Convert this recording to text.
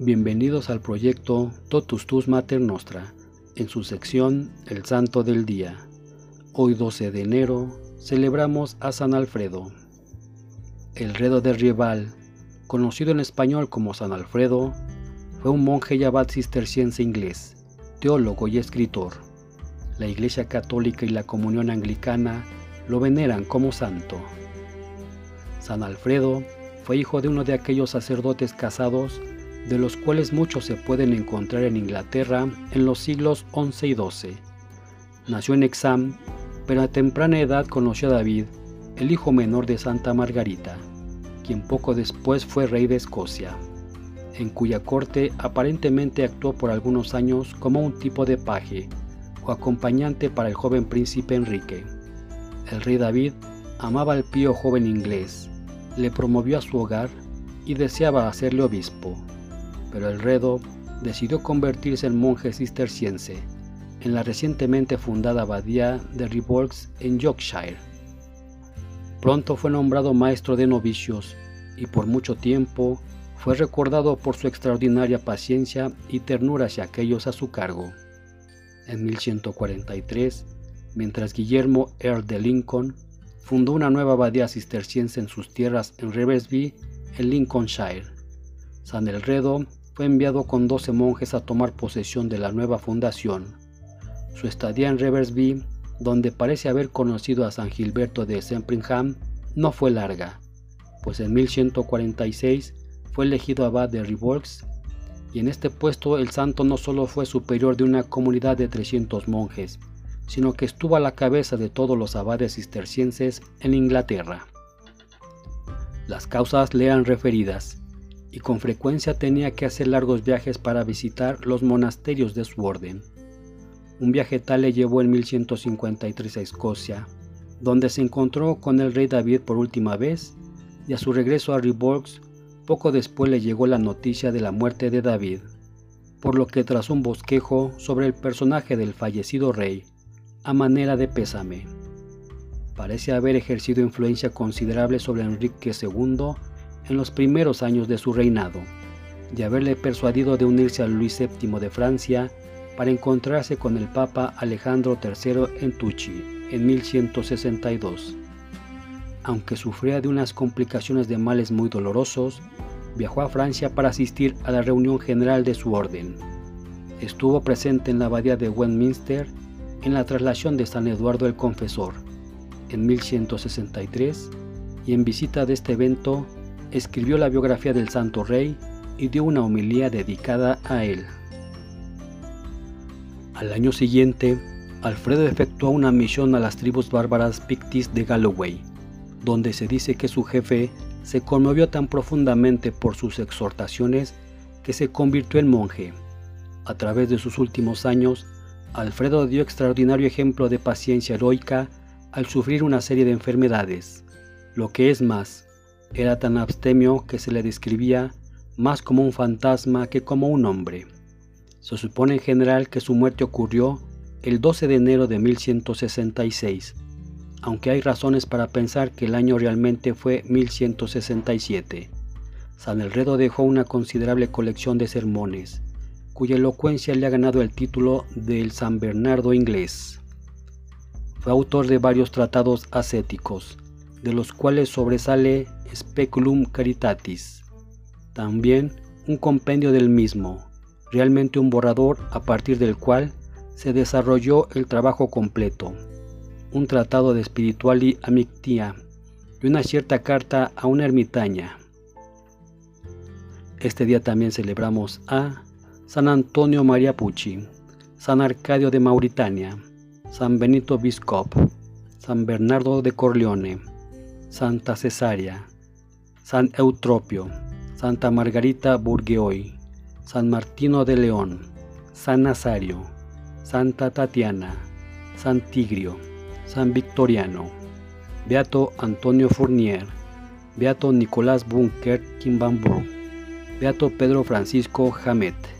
Bienvenidos al proyecto Totus Tus Mater Nostra, en su sección El Santo del Día. Hoy 12 de enero celebramos a San Alfredo. El Redo de Rival, conocido en español como San Alfredo, fue un monje y abad cisterciense inglés, teólogo y escritor. La Iglesia Católica y la Comunión Anglicana lo veneran como santo. San Alfredo fue hijo de uno de aquellos sacerdotes casados de los cuales muchos se pueden encontrar en Inglaterra en los siglos XI y XII. Nació en Exam, pero a temprana edad conoció a David, el hijo menor de Santa Margarita, quien poco después fue rey de Escocia, en cuya corte aparentemente actuó por algunos años como un tipo de paje o acompañante para el joven príncipe Enrique. El rey David amaba al pío joven inglés, le promovió a su hogar y deseaba hacerle obispo pero el Redo decidió convertirse en monje cisterciense en la recientemente fundada abadía de Ribolgs en Yorkshire. Pronto fue nombrado maestro de novicios y por mucho tiempo fue recordado por su extraordinaria paciencia y ternura hacia aquellos a su cargo. En 1143, mientras Guillermo Earl de Lincoln fundó una nueva abadía cisterciense en sus tierras en Reversby, en Lincolnshire, San Elredo fue enviado con 12 monjes a tomar posesión de la nueva fundación. Su estadía en Reversby, donde parece haber conocido a San Gilberto de Sempringham, no fue larga, pues en 1146 fue elegido abad de Rivolks y en este puesto el santo no solo fue superior de una comunidad de 300 monjes, sino que estuvo a la cabeza de todos los abades cistercienses en Inglaterra. Las causas le eran referidas y con frecuencia tenía que hacer largos viajes para visitar los monasterios de su orden. Un viaje tal le llevó en 1153 a Escocia, donde se encontró con el rey David por última vez, y a su regreso a Riborgs, poco después le llegó la noticia de la muerte de David, por lo que tras un bosquejo sobre el personaje del fallecido rey, a manera de pésame. Parece haber ejercido influencia considerable sobre Enrique II en los primeros años de su reinado, de haberle persuadido de unirse a Luis VII de Francia para encontrarse con el Papa Alejandro III en Tucci en 1162. Aunque sufría de unas complicaciones de males muy dolorosos, viajó a Francia para asistir a la reunión general de su orden. Estuvo presente en la abadía de Westminster en la traslación de San Eduardo el Confesor en 1163 y en visita de este evento escribió la biografía del Santo Rey y dio una homilía dedicada a él. Al año siguiente, Alfredo efectuó una misión a las tribus bárbaras Pictis de Galloway, donde se dice que su jefe se conmovió tan profundamente por sus exhortaciones que se convirtió en monje. A través de sus últimos años, Alfredo dio extraordinario ejemplo de paciencia heroica al sufrir una serie de enfermedades. Lo que es más, era tan abstemio que se le describía más como un fantasma que como un hombre. Se supone en general que su muerte ocurrió el 12 de enero de 1166, aunque hay razones para pensar que el año realmente fue 1167. San Elredo dejó una considerable colección de sermones, cuya elocuencia le ha ganado el título del San Bernardo inglés. Fue autor de varios tratados ascéticos, de los cuales sobresale Speculum Caritatis. También un compendio del mismo, realmente un borrador a partir del cual se desarrolló el trabajo completo, un tratado de espiritual y amictia y una cierta carta a una ermitaña. Este día también celebramos a San Antonio María Pucci, San Arcadio de Mauritania, San Benito Biscop, San Bernardo de Corleone, Santa Cesaria, San Eutropio, Santa Margarita Burgueoy, San Martino de León, San Nazario, Santa Tatiana, San Tigrio, San Victoriano, Beato Antonio Fournier, Beato Nicolás Bunker Kimbambur, Beato Pedro Francisco Jamet.